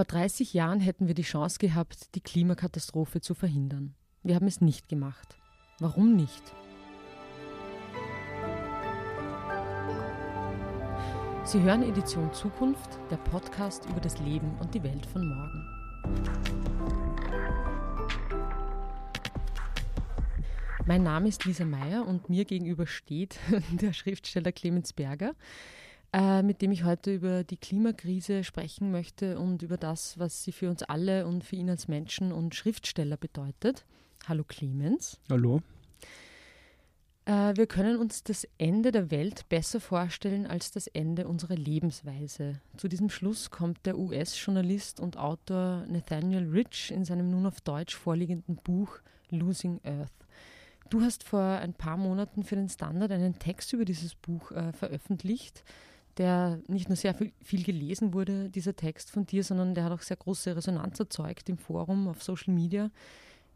Vor 30 Jahren hätten wir die Chance gehabt, die Klimakatastrophe zu verhindern. Wir haben es nicht gemacht. Warum nicht? Sie hören Edition Zukunft, der Podcast über das Leben und die Welt von morgen. Mein Name ist Lisa Meyer und mir gegenüber steht der Schriftsteller Clemens Berger, äh, mit dem ich heute über die Klimakrise sprechen möchte und über das, was sie für uns alle und für ihn als Menschen und Schriftsteller bedeutet. Hallo Clemens. Hallo. Äh, wir können uns das Ende der Welt besser vorstellen als das Ende unserer Lebensweise. Zu diesem Schluss kommt der US-Journalist und Autor Nathaniel Rich in seinem nun auf Deutsch vorliegenden Buch Losing Earth. Du hast vor ein paar Monaten für den Standard einen Text über dieses Buch äh, veröffentlicht, der nicht nur sehr viel, viel, gelesen wurde, dieser Text von dir, sondern der hat auch sehr große Resonanz erzeugt im Forum, auf Social Media.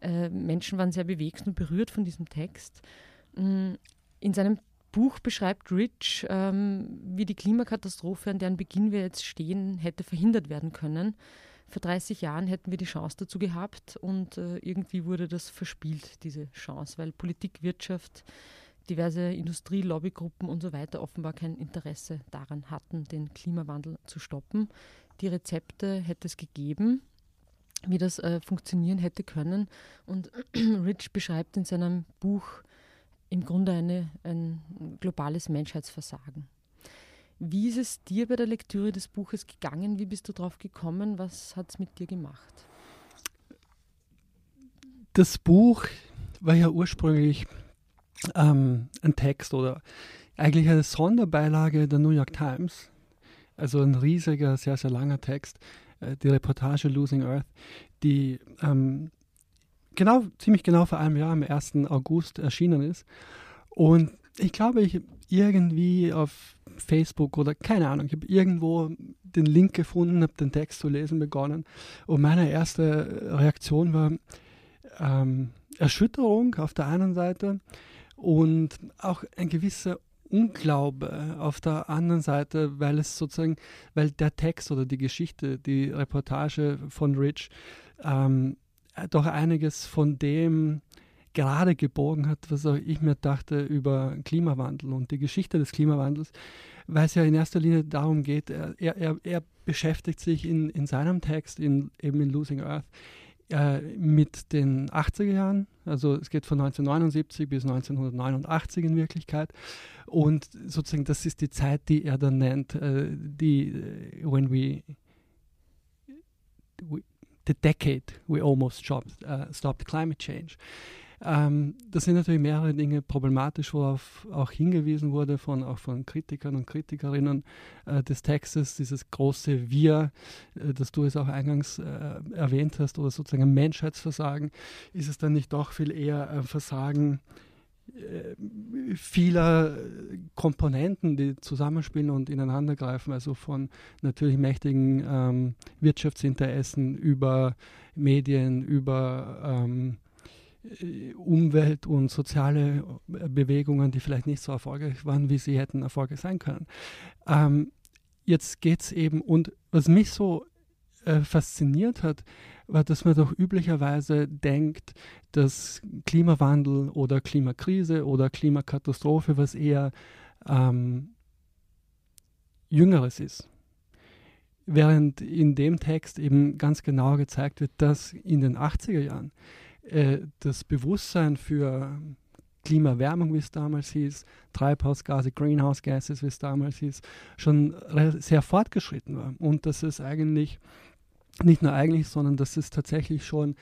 Äh, Menschen waren sehr bewegt und berührt von diesem Text. Mm, in seinem Buch beschreibt Rich, ähm, wie die Klimakatastrophe, an deren Beginn wir jetzt stehen, hätte verhindert werden können vor 30 Jahren hätten wir die Chance dazu gehabt und äh, irgendwie wurde das verspielt, diese Chance, weil Politik, Wirtschaft, diverse Industrie, Lobbygruppen und so weiter offenbar kein Interesse daran hatten, den Klimawandel zu stoppen. Die Rezepte hätte es gegeben, wie das äh, funktionieren hätte können. Und Rich beschreibt in seinem Buch im Grunde eine, ein globales Menschheitsversagen. Wie ist es dir bei der Lektüre des Buches gegangen? Wie bist du drauf gekommen? Was hat es mit dir gemacht? Das Buch war ja ursprünglich ähm, ein Text oder eigentlich eine Sonderbeilage der New York Times. Also ein riesiger, sehr, sehr langer Text, äh, die Reportage Losing Earth, die ähm, genau, ziemlich genau vor einem Jahr, am 1. August erschienen ist. Und ich glaube, ich irgendwie auf Facebook oder keine Ahnung, ich habe irgendwo den Link gefunden, habe den Text zu lesen begonnen und meine erste Reaktion war ähm, Erschütterung auf der einen Seite und auch ein gewisser Unglaube auf der anderen Seite, weil es sozusagen, weil der Text oder die Geschichte, die Reportage von Rich ähm, doch einiges von dem gerade gebogen hat, was auch ich mir dachte über Klimawandel und die Geschichte des Klimawandels, weil es ja in erster Linie darum geht, er, er, er beschäftigt sich in, in seinem Text, in, eben in Losing Earth, äh, mit den 80er Jahren, also es geht von 1979 bis 1989 in Wirklichkeit und sozusagen das ist die Zeit, die er dann nennt, äh, die äh, when we, we the decade we almost stopped, uh, stopped climate change. Ähm, das sind natürlich mehrere Dinge problematisch, worauf auch hingewiesen wurde von auch von Kritikern und Kritikerinnen äh, des Textes, dieses große Wir, äh, das du es auch eingangs äh, erwähnt hast, oder sozusagen Menschheitsversagen, ist es dann nicht doch viel eher ein Versagen äh, vieler Komponenten, die zusammenspielen und ineinandergreifen, also von natürlich mächtigen ähm, Wirtschaftsinteressen über Medien, über ähm, äh, Umwelt- und soziale äh, Bewegungen, die vielleicht nicht so erfolgreich waren, wie sie hätten erfolgreich sein können. Ähm, jetzt geht es eben, und was mich so äh, fasziniert hat, war, dass man doch üblicherweise denkt, dass Klimawandel oder Klimakrise oder Klimakatastrophe was eher ähm, Jüngeres ist. Während in dem Text eben ganz genau gezeigt wird, dass in den 80er Jahren äh, das Bewusstsein für Klimawärmung, wie es damals hieß, Treibhausgase, Greenhouse Gases, wie es damals hieß, schon sehr fortgeschritten war. Und dass es eigentlich, nicht nur eigentlich, sondern dass es tatsächlich schon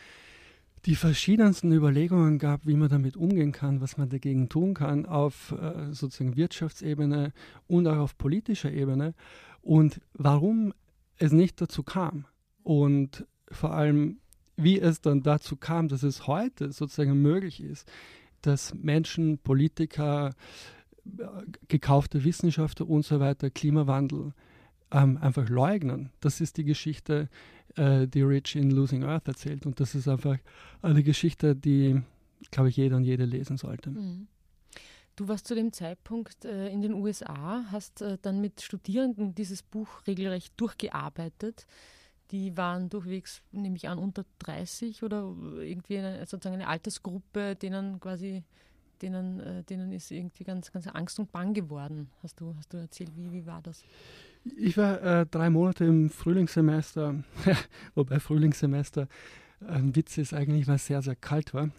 die verschiedensten Überlegungen gab, wie man damit umgehen kann, was man dagegen tun kann, auf äh, sozusagen Wirtschaftsebene und auch auf politischer Ebene und warum es nicht dazu kam. Und vor allem, wie es dann dazu kam, dass es heute sozusagen möglich ist, dass Menschen, Politiker, gekaufte Wissenschaftler und so weiter Klimawandel ähm, einfach leugnen. Das ist die Geschichte, äh, die Rich in Losing Earth erzählt. Und das ist einfach eine Geschichte, die, glaube ich, jeder und jede lesen sollte. Mhm. Du warst zu dem Zeitpunkt äh, in den USA, hast äh, dann mit Studierenden dieses Buch regelrecht durchgearbeitet. Die waren durchwegs, nehme ich an, unter 30 oder irgendwie eine, sozusagen eine Altersgruppe, denen quasi, denen, äh, denen ist irgendwie ganz, ganz Angst und Bang geworden. Hast du, hast du erzählt, wie, wie war das? Ich war äh, drei Monate im Frühlingssemester, wobei Frühlingssemester ein Witz ist eigentlich, weil es sehr, sehr kalt war.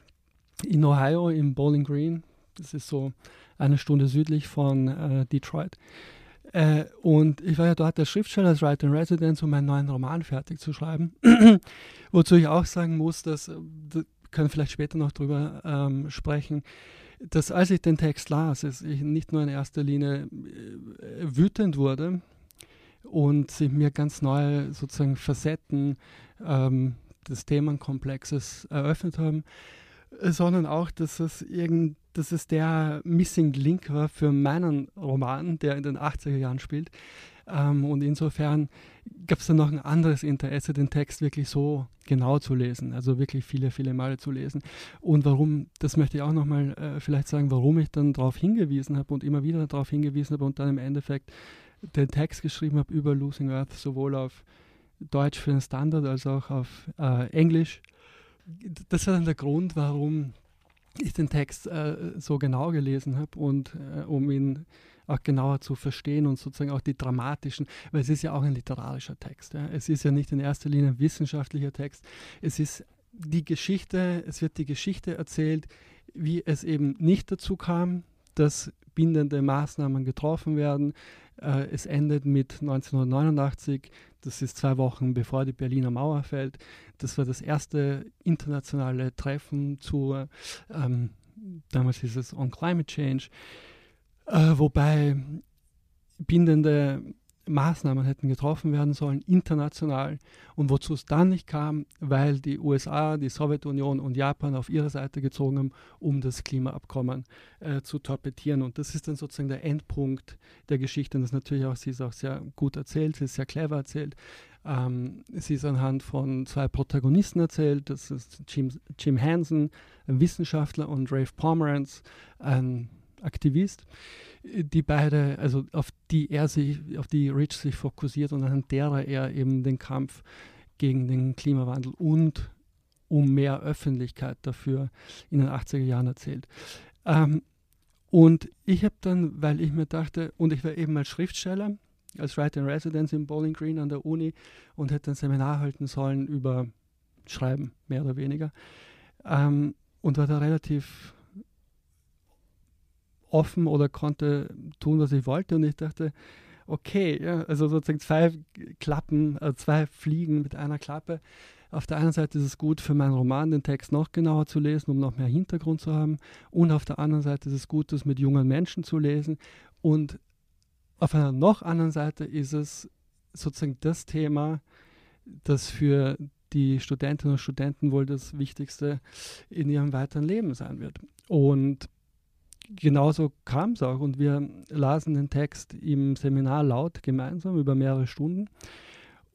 In Ohio, im Bowling Green, das ist so eine Stunde südlich von äh, Detroit. Äh, und ich war ja dort der Schriftsteller als Writer in Residence, um meinen neuen Roman fertig zu schreiben. Wozu ich auch sagen muss, dass, äh, wir können vielleicht später noch drüber ähm, sprechen, dass als ich den Text las, ich nicht nur in erster Linie äh, wütend wurde und sich mir ganz neue sozusagen Facetten ähm, des Themenkomplexes eröffnet haben, sondern auch, dass es, irgend, dass es der Missing Link war für meinen Roman, der in den 80er Jahren spielt. Ähm, und insofern gab es dann noch ein anderes Interesse, den Text wirklich so genau zu lesen, also wirklich viele, viele Male zu lesen. Und warum, das möchte ich auch nochmal äh, vielleicht sagen, warum ich dann darauf hingewiesen habe und immer wieder darauf hingewiesen habe und dann im Endeffekt den Text geschrieben habe über Losing Earth, sowohl auf Deutsch für den Standard als auch auf äh, Englisch das war dann der Grund, warum ich den Text äh, so genau gelesen habe und äh, um ihn auch genauer zu verstehen und sozusagen auch die dramatischen, weil es ist ja auch ein literarischer Text. Ja. Es ist ja nicht in erster Linie ein wissenschaftlicher Text. Es ist die Geschichte, es wird die Geschichte erzählt, wie es eben nicht dazu kam, dass bindende Maßnahmen getroffen werden. Äh, es endet mit 1989, das ist zwei Wochen bevor die Berliner Mauer fällt. Das war das erste internationale Treffen zu, ähm, damals hieß es On Climate Change, äh, wobei bindende Maßnahmen hätten getroffen werden sollen, international. Und wozu es dann nicht kam, weil die USA, die Sowjetunion und Japan auf ihre Seite gezogen haben, um das Klimaabkommen äh, zu torpedieren. Und das ist dann sozusagen der Endpunkt der Geschichte. Und das ist natürlich auch, sie ist auch sehr gut erzählt, sie ist sehr clever erzählt. Ähm, sie ist anhand von zwei Protagonisten erzählt. Das ist Jim, Jim Hansen, ein Wissenschaftler, und Rafe Pomeranz, ein Aktivist die beide, also auf die er sich, auf die Rich sich fokussiert und anhand derer er eben den Kampf gegen den Klimawandel und um mehr Öffentlichkeit dafür in den 80er Jahren erzählt. Ähm, und ich habe dann, weil ich mir dachte, und ich war eben als Schriftsteller, als Writer in Residence in Bowling Green an der Uni und hätte ein Seminar halten sollen über Schreiben, mehr oder weniger. Ähm, und war da relativ offen oder konnte tun, was ich wollte. Und ich dachte, okay, ja, also sozusagen zwei Klappen, also zwei Fliegen mit einer Klappe. Auf der einen Seite ist es gut für meinen Roman, den Text noch genauer zu lesen, um noch mehr Hintergrund zu haben. Und auf der anderen Seite ist es gut, das mit jungen Menschen zu lesen. Und auf einer noch anderen Seite ist es sozusagen das Thema, das für die Studentinnen und Studenten wohl das Wichtigste in ihrem weiteren Leben sein wird. Und genauso kam es auch und wir lasen den Text im Seminar laut gemeinsam über mehrere Stunden.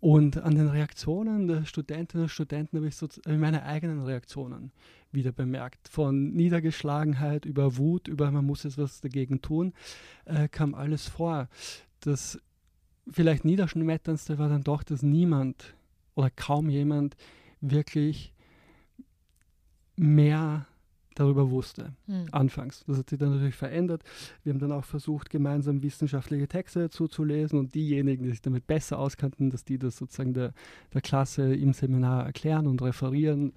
Und an den Reaktionen der Studentinnen und Studenten habe ich, so, meine eigenen Reaktionen wieder bemerkt. Von Niedergeschlagenheit über Wut, über man muss jetzt was dagegen tun, äh, kam alles vor. Das vielleicht Niederschmetterndste war dann doch, dass niemand oder kaum jemand wirklich mehr darüber wusste, mhm. anfangs. Das hat sich dann natürlich verändert. Wir haben dann auch versucht, gemeinsam wissenschaftliche Texte zu lesen und diejenigen, die sich damit besser auskannten, dass die das sozusagen der, der Klasse im Seminar erklären und referieren.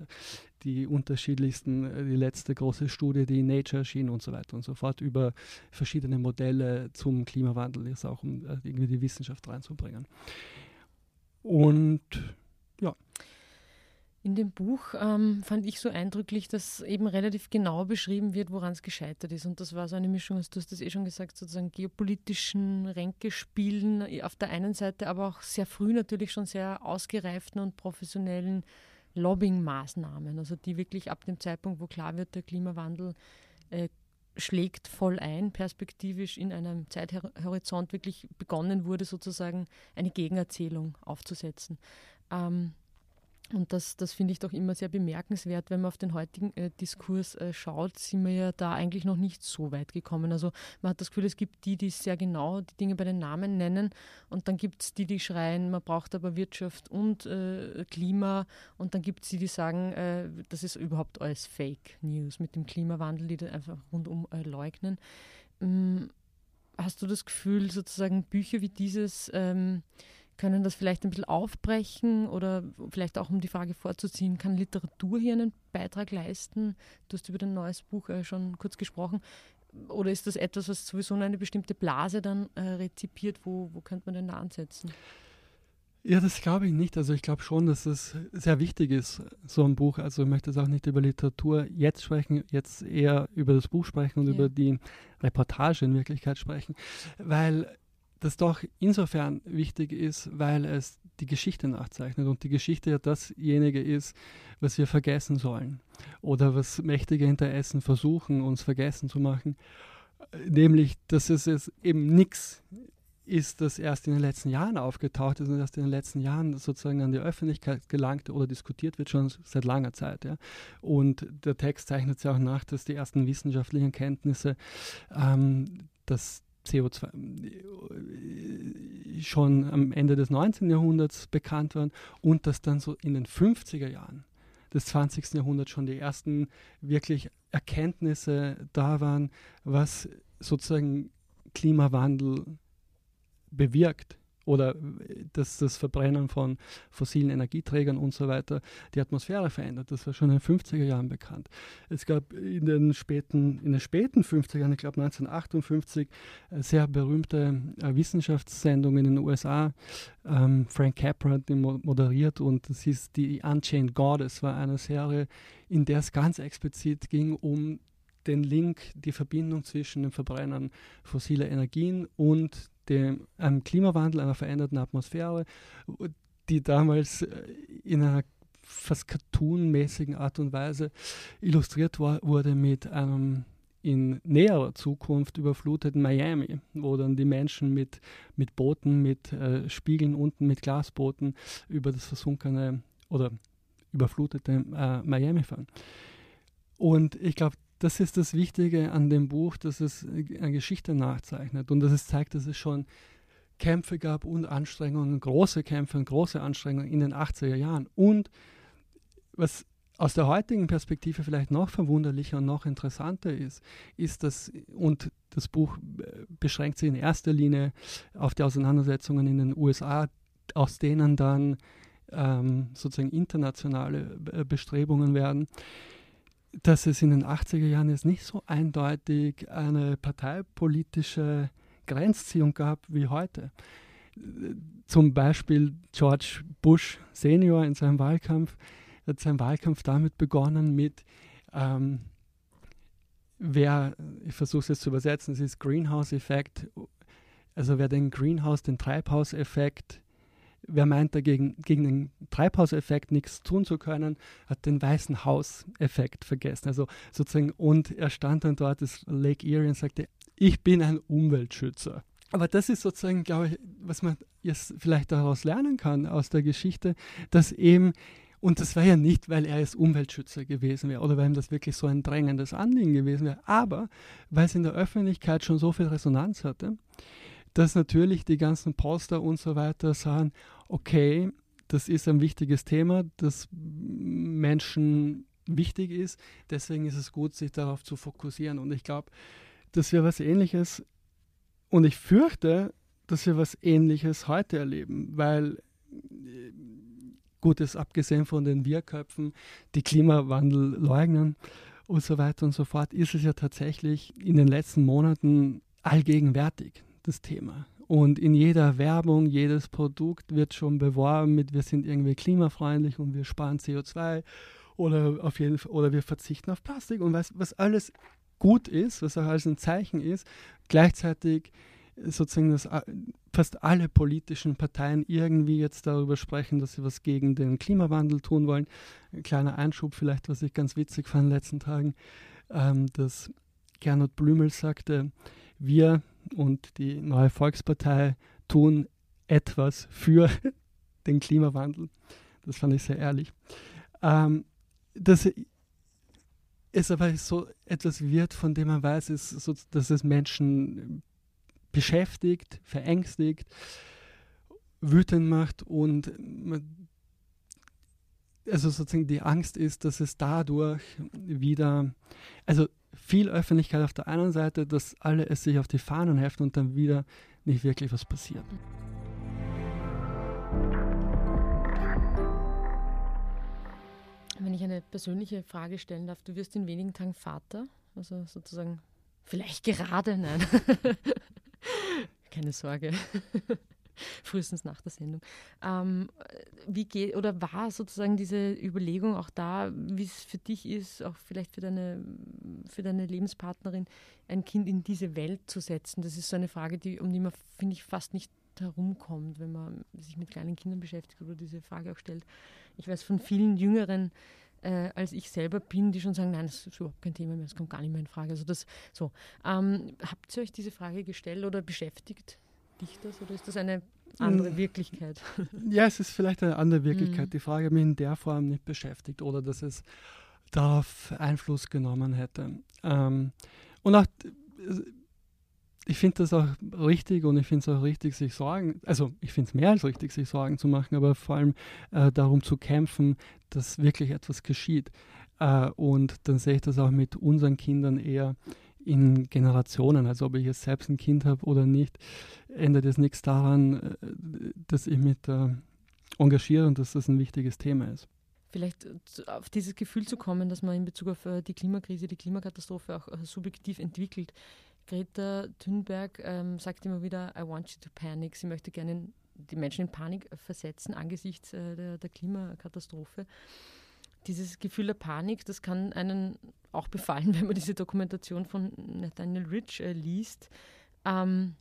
Die unterschiedlichsten, äh, die letzte große Studie, die in Nature erschien und so weiter und so fort, über verschiedene Modelle zum Klimawandel, ist auch um äh, irgendwie die Wissenschaft reinzubringen. Und ja. In dem Buch ähm, fand ich so eindrücklich, dass eben relativ genau beschrieben wird, woran es gescheitert ist. Und das war so eine Mischung, du hast das eh schon gesagt, sozusagen geopolitischen Ränkespielen auf der einen Seite, aber auch sehr früh natürlich schon sehr ausgereiften und professionellen Lobbying-Maßnahmen, also die wirklich ab dem Zeitpunkt, wo klar wird, der Klimawandel äh, schlägt voll ein, perspektivisch in einem Zeithorizont wirklich begonnen wurde, sozusagen eine Gegenerzählung aufzusetzen. Ähm, Und das, das finde ich doch immer sehr bemerkenswert, wenn man auf den heutigen äh, Diskurs äh, schaut, sind wir ja da eigentlich noch nicht so weit gekommen. Also man hat das Gefühl, es gibt die, die sehr genau die Dinge bei den Namen nennen und dann gibt es die, die schreien, man braucht aber Wirtschaft und äh, Klima und dann gibt es die, die sagen, äh, das ist überhaupt alles Fake News mit dem Klimawandel, die das einfach rundum leugnen. Ähm, hast du das Gefühl, sozusagen Bücher wie dieses ähm, können das vielleicht ein bisschen aufbrechen oder vielleicht auch um die Frage vorzuziehen, kann Literatur hier einen Beitrag leisten? Du hast über dein neues Buch äh, schon kurz gesprochen. Oder ist das etwas, was sowieso in eine bestimmte Blase dann äh, rezipiert? Wo, wo könnte man denn da ansetzen? Ja, das glaube ich nicht. Also ich glaube schon, dass es sehr wichtig ist, so ein Buch. Also ich möchte jetzt auch nicht über Literatur jetzt sprechen, jetzt eher über das Buch sprechen und ja. über die Reportage in Wirklichkeit sprechen, weil das doch insofern wichtig ist, weil es die Geschichte nachzeichnet und die Geschichte ja dasjenige ist, was wir vergessen sollen oder was mächtige Interessen versuchen, uns vergessen zu machen, nämlich, dass es, eben nichts ist, das erst in den letzten Jahren aufgetaucht ist und erst in den letzten Jahren sozusagen an die Öffentlichkeit gelangt oder diskutiert wird, schon seit langer Zeit. Ja. Und der Text zeichnet sich auch nach, dass die ersten wissenschaftlichen Kenntnisse ähm, das CO2 äh, schon am Ende des 19. Jahrhunderts bekannt waren und dass dann so in den 50er Jahren des 20. Jahrhunderts schon die ersten wirklich Erkenntnisse da waren, was sozusagen Klimawandel bewirkt oder dass das Verbrennen von fossilen Energieträgern und so weiter die Atmosphäre verändert. Das war schon in den 50er Jahren bekannt. Es gab in den späten, in den späten 50er Jahren, ich glaube 1958, äh, sehr berühmte äh, Wissenschaftssendungen in den USA. Ähm, Frank Capra hat die moderiert und das hieß die Unchained Goddess, war eine Serie, in der es ganz explizit ging um den Link, die Verbindung zwischen dem Verbrennen fossiler Energien und dem ähm, Klimawandel, einer veränderten Atmosphäre, die damals äh, in einer fast cartoonmäßigen Art und Weise illustriert war, wurde mit einem in näherer Zukunft überfluteten Miami, wo dann die Menschen mit, mit Booten, mit äh, Spiegeln unten, mit Glasbooten über das versunkene oder überflutete äh, Miami fahren. Und ich glaube, das ist das Wichtige an dem Buch, dass es eine Geschichte nachzeichnet und dass es zeigt, dass es schon Kämpfe gab und Anstrengungen, große Kämpfe und große Anstrengungen in den 80er Jahren. Und was aus der heutigen Perspektive vielleicht noch verwunderlicher und noch interessanter ist, ist dass, und das Buch beschränkt sich in erster Linie auf die Auseinandersetzungen in den USA, aus denen dann ähm, sozusagen internationale Bestrebungen werden, dass es in den 80er Jahren jetzt nicht so eindeutig eine parteipolitische Grenzziehung gab wie heute. Zum Beispiel George Bush Senior in seinem Wahlkampf hat seinen Wahlkampf damit begonnen mit ähm, wer, ich versuche es jetzt zu übersetzen, es ist Greenhouse-Effekt, also wer den Greenhouse, den Treibhauseffekt wer meint dagegen, gegen den Treibhauseffekt nichts tun zu können, hat den weißen Haus-Effekt vergessen. Also sozusagen, und er stand dann dort, das Lake Erie, und sagte, ich bin ein Umweltschützer. Aber das ist sozusagen, glaube ich, was man jetzt vielleicht daraus lernen kann aus der Geschichte, dass eben, und das war ja nicht, weil er jetzt Umweltschützer gewesen wäre oder weil ihm das wirklich so ein drängendes Anliegen gewesen wäre, aber weil es in der Öffentlichkeit schon so viel Resonanz hatte, dass natürlich die ganzen Poster und so weiter sagen, okay, das ist ein wichtiges Thema, das Menschen wichtig ist. Deswegen ist es gut, sich darauf zu fokussieren. Und ich glaube, dass wir was Ähnliches, und ich fürchte, dass wir was Ähnliches heute erleben, weil gut ist abgesehen von den Wirköpfen, die Klimawandel leugnen und so weiter und so fort, ist es ja tatsächlich in den letzten Monaten allgegenwärtig das Thema. Und in jeder Werbung, jedes Produkt wird schon beworben mit, wir sind irgendwie klimafreundlich und wir sparen CO2 oder auf jeden Fall, oder wir verzichten auf Plastik und was, was alles gut ist, was auch alles ein Zeichen ist, gleichzeitig sozusagen, dass fast alle politischen Parteien irgendwie jetzt darüber sprechen, dass sie was gegen den Klimawandel tun wollen. Ein kleiner Einschub vielleicht, was ich ganz witzig fand in den letzten Tagen, ähm, dass Gernot Blümel sagte, wir und die neue Volkspartei tun etwas für den Klimawandel. Das fand ich sehr ehrlich. Ähm, dass es aber so etwas wird, von dem man weiß, ist so, dass es Menschen beschäftigt, verängstigt, wütend macht und man, also sozusagen die Angst ist, dass es dadurch wieder, also viel Öffentlichkeit auf der einen Seite, dass alle es sich auf die Fahnen heften und dann wieder nicht wirklich was passiert. Wenn ich eine persönliche Frage stellen darf, du wirst in wenigen Tagen Vater, also sozusagen vielleicht gerade, nein. Keine Sorge. Frühestens nach der Sendung. Ähm, wie geht oder war sozusagen diese Überlegung auch da, wie es für dich ist, auch vielleicht für deine, für deine Lebenspartnerin, ein Kind in diese Welt zu setzen? Das ist so eine Frage, die, um die man, finde ich, fast nicht herumkommt, wenn man sich mit kleinen Kindern beschäftigt oder diese Frage auch stellt. Ich weiß von vielen Jüngeren, äh, als ich selber bin, die schon sagen, nein, das ist überhaupt kein Thema mehr, das kommt gar nicht mehr in Frage. Also das so. Ähm, habt ihr euch diese Frage gestellt oder beschäftigt dich das oder ist das eine andere Wirklichkeit? Ja, es ist vielleicht eine andere Wirklichkeit. Mhm. Die Frage hat mich in der Form nicht beschäftigt oder dass es darauf Einfluss genommen hätte. Ähm, und auch ich finde das auch richtig und ich finde es auch richtig, sich Sorgen, also ich finde es mehr als richtig, sich Sorgen zu machen, aber vor allem äh, darum zu kämpfen, dass wirklich etwas geschieht. Äh, und dann sehe ich das auch mit unseren Kindern eher in Generationen, also ob ich jetzt selbst ein Kind habe oder nicht, ändert es nichts daran, äh, dass ich mich da engagiere und dass das ein wichtiges Thema ist. Vielleicht äh, auf dieses Gefühl zu kommen, dass man in Bezug auf äh, die Klimakrise, die Klimakatastrophe auch subjektiv entwickelt. Greta Thunberg ähm, sagt immer wieder, I want you to panic. Sie möchte gerne die Menschen in Panik versetzen angesichts äh, der, der, Klimakatastrophe. Dieses Gefühl der Panik, das kann einen auch befallen, wenn man diese Dokumentation von Nathaniel Rich äh, liest. Ähm,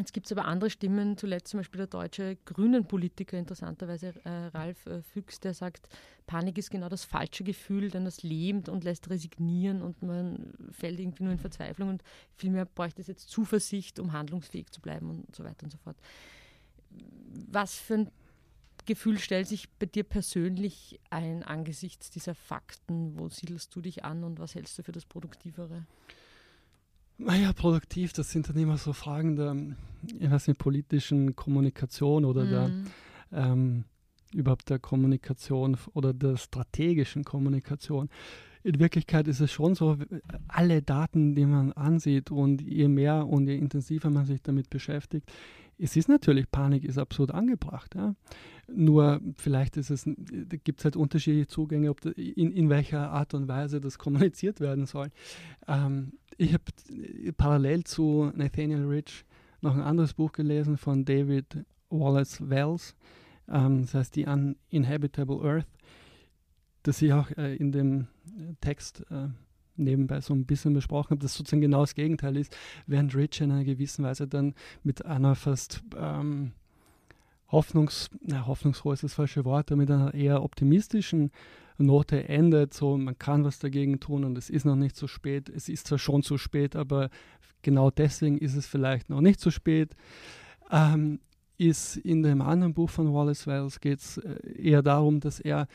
Jetzt gibt es aber andere Stimmen, zuletzt zum Beispiel der deutsche Grünen-Politiker, interessanterweise äh, Ralf äh, Füchs, der sagt, Panik ist genau das falsche Gefühl, denn das lähmt und lässt resignieren und man fällt irgendwie nur in Verzweiflung und vielmehr bräuchte es jetzt Zuversicht, um handlungsfähig zu bleiben und so weiter und so fort. Was für ein Gefühl stellt sich bei dir persönlich ein angesichts dieser Fakten? Wo siedelst du dich an und was hältst du für das Produktivere? Naja, produktiv, das sind dann immer so Fragen der, ich weiß nicht, politischen Kommunikation oder mhm. der ähm, überhaupt der Kommunikation oder der strategischen Kommunikation. In Wirklichkeit ist es schon so, alle Daten, die man ansieht und je mehr und je intensiver man sich damit beschäftigt, es ist natürlich, Panik ist absolut angebracht. Ja. Nur vielleicht ist es, gibt es halt unterschiedliche Zugänge, ob da, in, in welcher Art und Weise das kommuniziert werden soll. Ähm, ich habe parallel zu Nathaniel Rich noch ein anderes Buch gelesen von David Wallace Wells, ähm, das heißt die Uninhabitable Earth, das ich auch äh, in dem Text äh, nebenbei so ein bisschen besprochen habe, das sozusagen genau das Gegenteil ist, während Rich in einer gewissen Weise dann mit einer fast ähm, hoffnungs, na, hoffnungsfroh ist das falsche Wort, mit einer eher optimistischen Note endet, so man kann was dagegen tun und es ist noch nicht zu spät. Es ist zwar schon zu spät, aber genau deswegen ist es vielleicht noch nicht zu spät. Ähm, ist in dem anderen Buch von Wallace Wells geht es äh, eher darum, dass er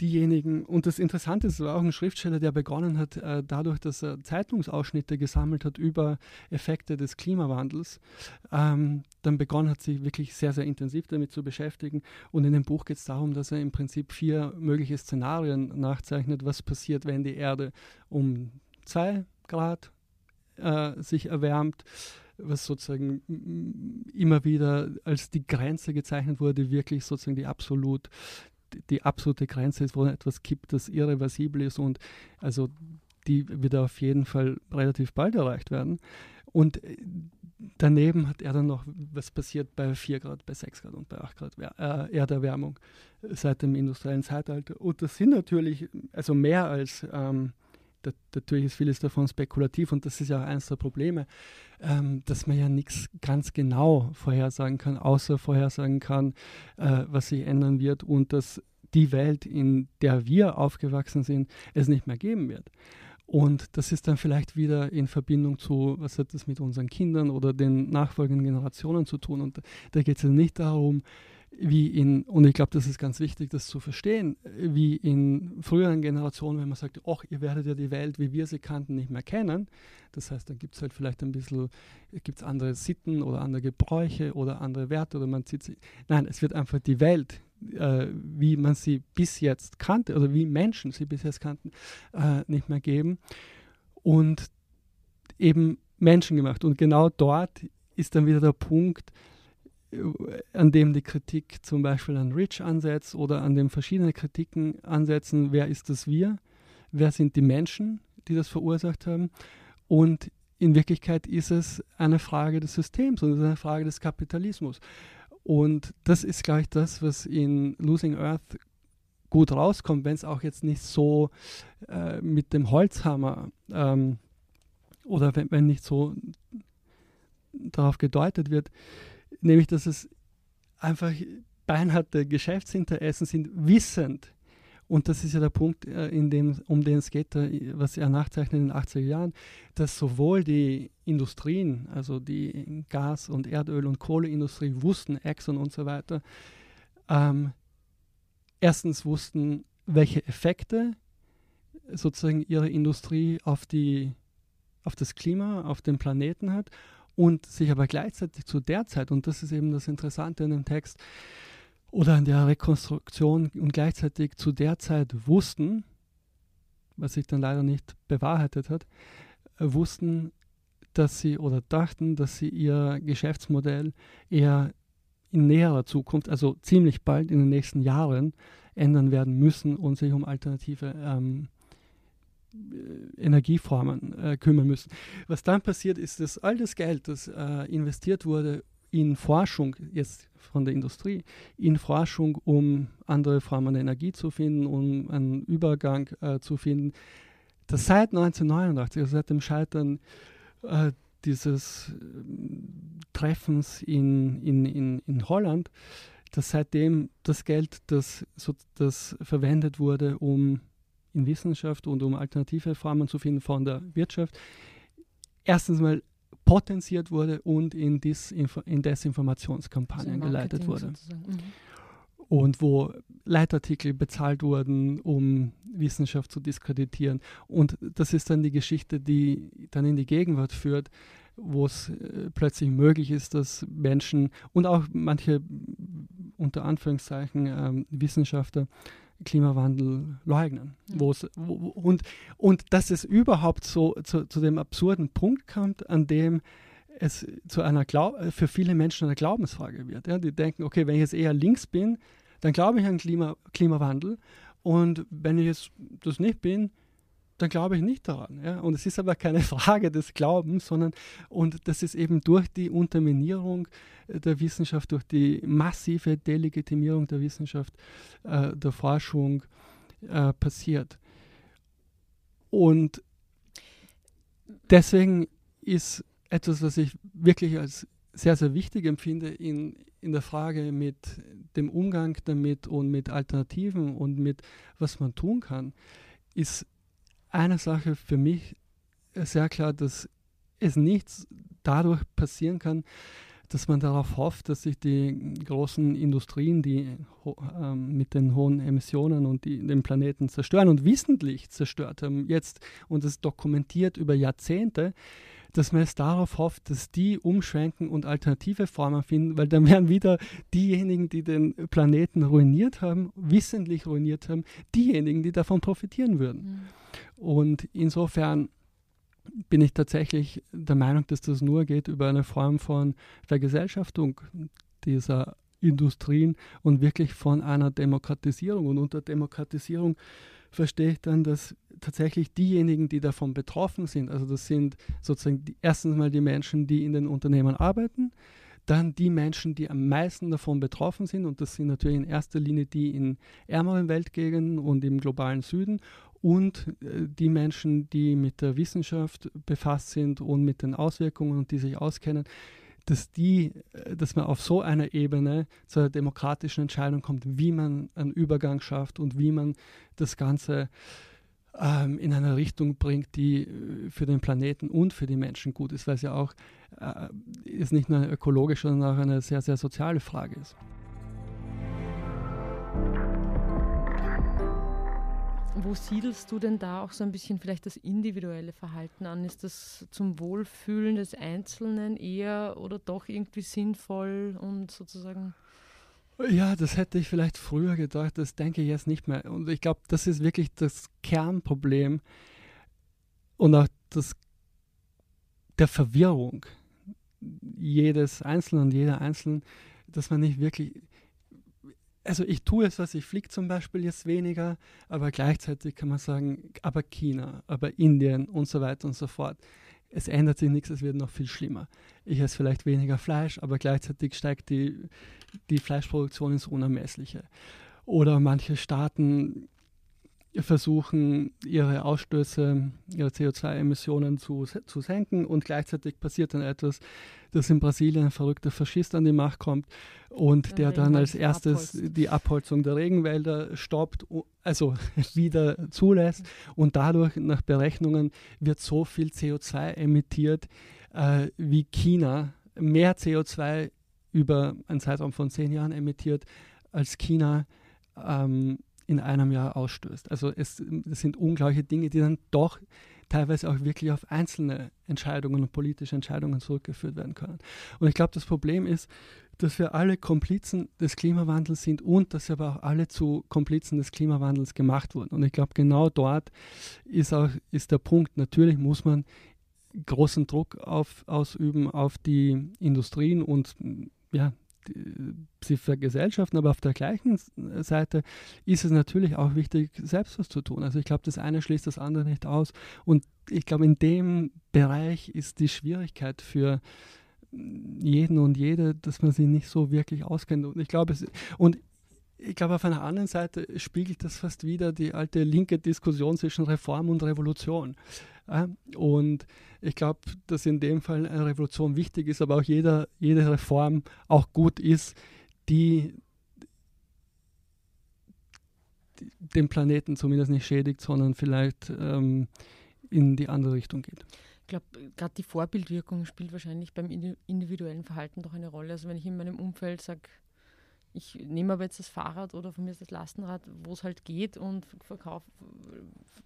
diejenigen, und das Interessante ist, es war auch ein Schriftsteller, der begonnen hat, äh, dadurch, dass er Zeitungsausschnitte gesammelt hat über Effekte des Klimawandels, ähm, dann begonnen hat, sich wirklich sehr, sehr intensiv damit zu beschäftigen. Und in dem Buch geht es darum, dass er im Prinzip vier mögliche Szenarien nachzeichnet, was passiert, wenn die Erde um zwei Grad äh, sich erwärmt was sozusagen immer wieder als die Grenze gezeichnet wurde, wirklich sozusagen die absolut die absolute Grenze ist, wo etwas kippt, das irreversibel ist und also die wird auf jeden Fall relativ bald erreicht werden. Und äh, daneben hat er dann noch, was passiert bei 4 Grad, bei 6 Grad und bei 8 Grad äh, Erderwärmung seit dem industriellen Zeitalter. Und das sind natürlich, also mehr als, ähm, da, natürlich ist vieles davon spekulativ und das ist ja auch eines der Probleme, ähm, dass man ja nichts ganz genau vorhersagen kann, außer vorhersagen kann, äh, was sich ändern wird und dass die Welt, in der wir aufgewachsen sind, es nicht mehr geben wird. Und das ist dann vielleicht wieder in Verbindung zu, was hat das mit unseren Kindern oder den nachfolgenden Generationen zu tun. Und da geht es ja nicht darum, wie in, und ich glaube, das ist ganz wichtig, das zu verstehen, wie in früheren Generationen, wenn man sagt, ach, ihr werdet ja die Welt, wie wir sie kannten, nicht mehr kennen. Das heißt, dann gibt es halt vielleicht ein bisschen, gibt es andere Sitten oder andere Gebräuche oder andere Werte oder man zieht sie. Nein, es wird einfach die Welt, äh, wie man sie bis jetzt kannte oder wie Menschen sie bis jetzt kannten, äh, nicht mehr geben. Und eben Menschen gemacht. Und genau dort ist dann wieder der Punkt, an dem die Kritik zum Beispiel an Rich ansetzt oder an dem verschiedene Kritiken ansetzen, wer ist das wir, wer sind die Menschen, die das verursacht haben? Und in Wirklichkeit ist es eine Frage des Systems und es ist eine Frage des Kapitalismus. Und das ist, glaube ich, das, was in Losing Earth gut rauskommt, wenn es auch jetzt nicht so äh, mit dem Holzhammer ähm, oder wenn, wenn nicht so darauf gedeutet wird, nämlich dass es einfach beinharte Geschäftsinteressen sind, wissend. Und das ist ja der Punkt, äh, in dem, um den es geht, äh, was er nachzeichnet in den 80er Jahren, dass sowohl die Industrien, also die Gas- und Erdöl- und Kohleindustrie wussten, Exxon und so weiter, ähm, erstens wussten, welche Effekte sozusagen ihre Industrie auf, die, auf das Klima, auf den Planeten hat und sich aber gleichzeitig zu der Zeit, und das ist eben das Interessante in dem Text oder in der Rekonstruktion, und gleichzeitig zu der Zeit wussten, was sich dann leider nicht bewahrheitet hat, äh, wussten, dass sie oder dachten, dass sie ihr Geschäftsmodell eher in näherer Zukunft, also ziemlich bald in den nächsten Jahren, ändern werden müssen und sich um alternative ähm, äh, Energieformen äh, kümmern müssen. Was dann passiert ist, dass all das Geld, das äh, investiert wurde in Forschung, jetzt von der Industrie, in Forschung, um andere Formen der Energie zu finden, um einen Übergang äh, zu finden, dass seit 1989, also seit dem Scheitern äh, dieses äh, Treffens in, in, in, in Holland, dass seitdem das Geld, das, so, das verwendet wurde, um in Wissenschaft und um alternative Formen zu finden von der Wirtschaft, erstens mal potenziert wurde und in, Disinfo in Desinformationskampagnen also geleitet wurde. Mhm. Und wo Leitartikel bezahlt wurden, um Wissenschaft zu diskreditieren. Und das ist dann die Geschichte, die dann in die Gegenwart führt, wo es äh, plötzlich möglich ist, dass Menschen und auch manche unter Anführungszeichen ähm, Wissenschaftler Klimawandel leugnen. Mhm. Wo, und, und dass es überhaupt so zu, zu dem absurden Punkt kommt, an dem es zu einer Glaub für viele Menschen eine Glaubensfrage wird. Ja? Die denken, okay, wenn ich jetzt eher links bin, dann glaube ich an Klima, Klimawandel. Und wenn ich jetzt das nicht bin, dann glaube ich nicht daran. Ja? Und es ist aber keine Frage des Glaubens, sondern und das ist eben durch die Unterminierung der Wissenschaft, durch die massive Delegitimierung der Wissenschaft, äh, der Forschung äh, passiert. Und deswegen ist etwas, was ich wirklich als sehr, sehr wichtig empfinde in, in der Frage mit dem Umgang damit und mit Alternativen und mit was man tun kann, ist eine Sache für mich sehr klar, dass es nichts dadurch passieren kann, dass man darauf hofft, dass sich die großen Industrien, die äh, mit den hohen Emissionen und die den Planeten zerstören und wissentlich zerstört haben, jetzt und es dokumentiert über Jahrzehnte, dass man es darauf hofft, dass die umschwenken und alternative Formen finden, weil dann wären wieder diejenigen, die den Planeten ruiniert haben, wissentlich ruiniert haben, diejenigen, die davon profitieren würden. Mhm. Und insofern bin ich tatsächlich der Meinung, dass das nur geht über eine Form von Vergesellschaftung dieser Industrien und wirklich von einer Demokratisierung. Und unter Demokratisierung verstehe ich dann, dass tatsächlich diejenigen, die davon betroffen sind, also das sind sozusagen die, erstens mal die Menschen, die in den Unternehmen arbeiten, dann die Menschen, die am meisten davon betroffen sind, und das sind natürlich in erster Linie die in ärmeren Weltgegenden und im globalen Süden und äh, die Menschen, die mit der Wissenschaft befasst sind und mit den Auswirkungen und die sich auskennen, dass die, äh, dass man auf so einer Ebene zu einer demokratischen Entscheidung kommt, wie man einen Übergang schafft und wie man das Ganze ähm, in eine Richtung bringt, die äh, für den Planeten und für die Menschen gut ist, weil es ja auch äh, ist nicht nur eine ökologische, sondern auch eine sehr, sehr soziale Frage ist. Wo siedelst du denn da auch so ein bisschen vielleicht das individuelle Verhalten an? Ist das zum Wohlfühlen des Einzelnen eher oder doch irgendwie sinnvoll und sozusagen ja, das hätte ich vielleicht früher gedacht, das denke ich jetzt nicht mehr. Und ich glaube, das ist wirklich das Kernproblem und auch das der Verwirrung jedes Einzelnen und jeder Einzelnen, dass man nicht wirklich. Also ich tue es, was ich fliege zum Beispiel jetzt weniger, aber gleichzeitig kann man sagen, aber China, aber Indien und so weiter und so fort es ändert sich nichts, es wird noch viel schlimmer. Ich esse vielleicht weniger Fleisch, aber gleichzeitig steigt die, die Fleischproduktion ins Unermessliche. Oder manche Staaten versuchen, ihre Ausstöße, ihre CO2-Emissionen zu, zu senken. Und gleichzeitig passiert dann etwas, dass in Brasilien ein verrückter Faschist an die Macht kommt und der dann als erstes die Abholzung der Regenwälder stoppt, also wieder zulässt. Und dadurch nach Berechnungen wird so viel CO2 emittiert, äh, wie China mehr CO2 über einen Zeitraum von zehn Jahren emittiert, als China ähm, in einem Jahr ausstößt. Also es, es sind ungleiche Dinge, die dann doch teilweise auch wirklich auf einzelne Entscheidungen und politische Entscheidungen zurückgeführt werden können. Und ich glaube, das Problem ist, dass wir alle Komplizen des Klimawandels sind und dass wir aber auch alle zu Komplizen des Klimawandels gemacht wurden. Und ich glaube, genau dort ist auch ist der Punkt. Natürlich muss man großen Druck auf, ausüben auf die Industrien und ja, sie vergesellschaften, aber auf der gleichen Seite ist es natürlich auch wichtig, selbst was zu tun. Also ich glaube, das eine schließt das andere nicht aus. Und ich glaube, in dem Bereich ist die Schwierigkeit für jeden und jede, dass man sie nicht so wirklich auskennt. Und ich glaube, und ich glaube, auf einer anderen Seite spiegelt das fast wieder die alte linke Diskussion zwischen Reform und Revolution. Und ich glaube, dass in dem Fall eine Revolution wichtig ist, aber auch jeder, jede Reform auch gut ist, die den Planeten zumindest nicht schädigt, sondern vielleicht ähm, in die andere Richtung geht. Ich glaube, gerade die Vorbildwirkung spielt wahrscheinlich beim individuellen Verhalten doch eine Rolle. Also wenn ich in meinem Umfeld sage, ich nehme aber jetzt das Fahrrad oder von mir das Lastenrad, wo es halt geht und verkaufe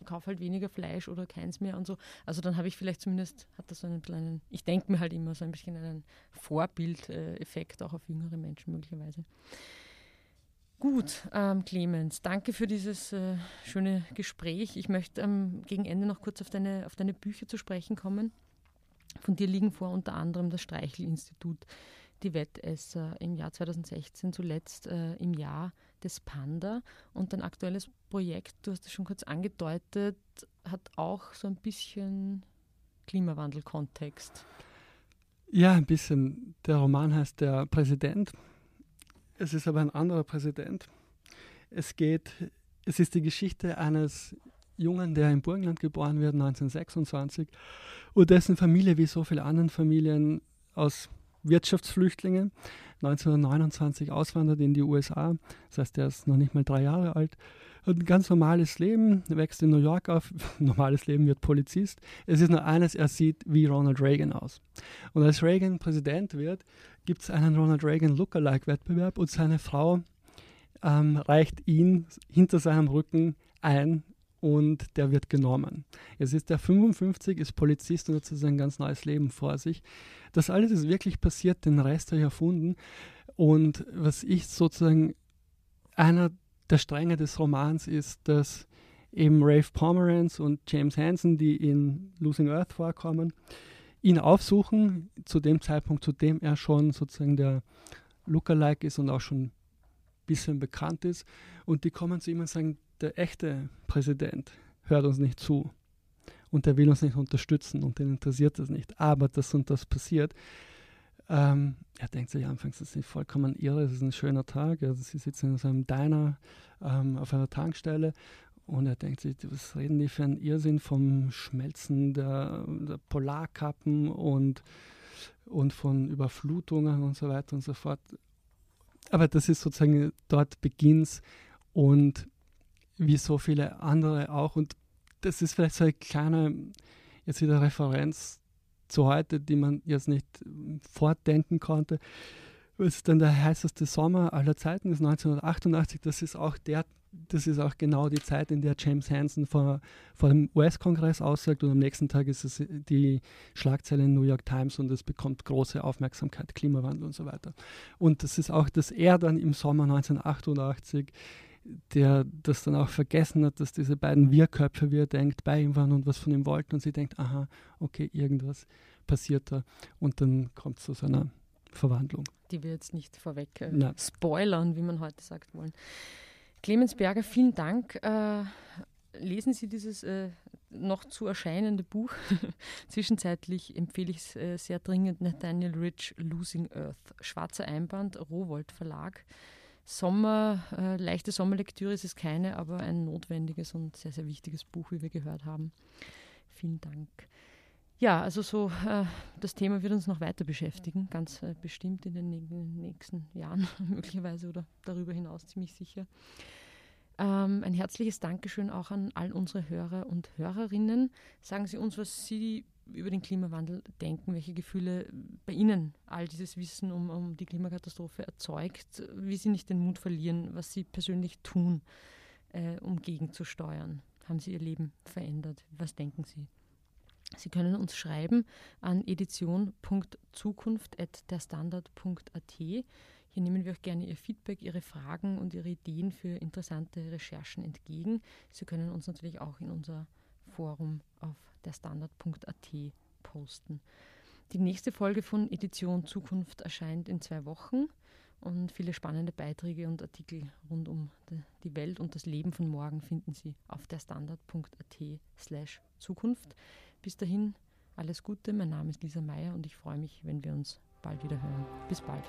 verkauf halt weniger Fleisch oder keins mehr und so. Also dann habe ich vielleicht zumindest, hat das so einen kleinen, ich denke mir halt immer so ein bisschen einen Vorbildeffekt auch auf jüngere Menschen möglicherweise. Gut, ähm, Clemens, danke für dieses äh, schöne Gespräch. Ich möchte ähm, gegen Ende noch kurz auf deine, auf deine Bücher zu sprechen kommen. Von dir liegen vor unter anderem das Streichel-Institut die Wettesser im Jahr 2016 zuletzt äh, im Jahr des Panda. Und dein aktuelles Projekt, du hast es schon kurz angedeutet, hat auch so ein bisschen Klimawandel-Kontext. Ja, ein bisschen. Der Roman heißt Der Präsident. Es ist aber ein anderer Präsident. Es geht, es ist die Geschichte eines Jungen, der im Burgenland geboren wird, 1926, und dessen Familie, wie so viele andere Familien aus Wirtschaftsflüchtlinge, 1929 auswandert in die USA. Das heißt, er ist noch nicht mal drei Jahre alt. Hat ein ganz normales Leben, wächst in New York auf. Normales Leben wird Polizist. Es ist nur eines, er sieht wie Ronald Reagan aus. Und als Reagan Präsident wird, gibt es einen Ronald Reagan Lookalike-Wettbewerb und seine Frau ähm, reicht ihn hinter seinem Rücken ein und der wird genommen. Jetzt ist er 55, ist Polizist und hat sein ganz neues Leben vor sich. Das alles ist wirklich passiert, den Rest habe ich erfunden. Und was ich sozusagen, einer der Stränge des Romans ist, dass eben Rafe Pomeranz und James Hansen, die in Losing Earth vorkommen, ihn aufsuchen, zu dem Zeitpunkt, zu dem er schon sozusagen der Lookalike ist und auch schon bisschen bekannt ist. Und die kommen zu ihm und sagen, der echte Präsident hört uns nicht zu und der will uns nicht unterstützen und den interessiert das nicht. Aber das und das passiert. Ähm, er denkt sich anfangs, das ist vollkommen irre, es ist ein schöner Tag. Also sie sitzen in so einem Diner ähm, auf einer Tankstelle und er denkt sich, was reden die für einen Irrsinn vom Schmelzen der, der Polarkappen und, und von Überflutungen und so weiter und so fort. Aber das ist sozusagen dort Beginns und wie so viele andere auch. Und das ist vielleicht so eine kleine, jetzt wieder Referenz zu heute, die man jetzt nicht fortdenken konnte. Was dann der heißeste Sommer aller Zeiten? Ist, 1988, das ist auch der das ist auch genau die Zeit, in der James Hansen vor, vor dem US-Kongress aussagt und am nächsten Tag ist es die Schlagzeile in New York Times und es bekommt große Aufmerksamkeit, Klimawandel und so weiter. Und das ist auch, dass er dann im Sommer 1988 der das dann auch vergessen hat, dass diese beiden Wirköpfe, wie er denkt, bei ihm waren und was von ihm wollten und sie denkt, aha, okay, irgendwas passiert da. Und dann kommt es zu so einer Verwandlung. Die wir jetzt nicht vorweg äh, spoilern, wie man heute sagt wollen. Clemens Berger, vielen Dank. Äh, lesen Sie dieses äh, noch zu erscheinende Buch. Zwischenzeitlich empfehle ich es äh, sehr dringend Nathaniel Rich, Losing Earth. Schwarzer Einband, Rowold Verlag. Sommer, äh, leichte Sommerlektüre ist es keine, aber ein notwendiges und sehr, sehr wichtiges Buch, wie wir gehört haben. Vielen Dank. Ja, also so, äh, das Thema wird uns noch weiter beschäftigen, ganz äh, bestimmt in den nächsten Jahren möglicherweise oder darüber hinaus ziemlich sicher. Ähm, ein herzliches Dankeschön auch an all unsere Hörer und Hörerinnen. Sagen Sie uns, was Sie über den Klimawandel denken, welche Gefühle bei Ihnen all dieses Wissen um, um die Klimakatastrophe erzeugt, wie Sie nicht den Mut verlieren, was Sie persönlich tun, äh, um gegenzusteuern. Haben Sie Ihr Leben verändert? Was denken Sie? Sie können uns schreiben an edition.zukunft.derstandard.at. Hier nehmen wir auch gerne Ihr Feedback, Ihre Fragen und Ihre Ideen für interessante Recherchen entgegen. Sie können uns natürlich auch in unser Forum auf derstandard.at posten. Die nächste Folge von Edition Zukunft erscheint in zwei Wochen und viele spannende Beiträge und Artikel rund um die Welt und das Leben von morgen finden Sie auf derstandard.at slash Zukunft. Bis dahin alles Gute, mein Name ist Lisa Meyer und ich freue mich, wenn wir uns bald wieder hören. Bis bald.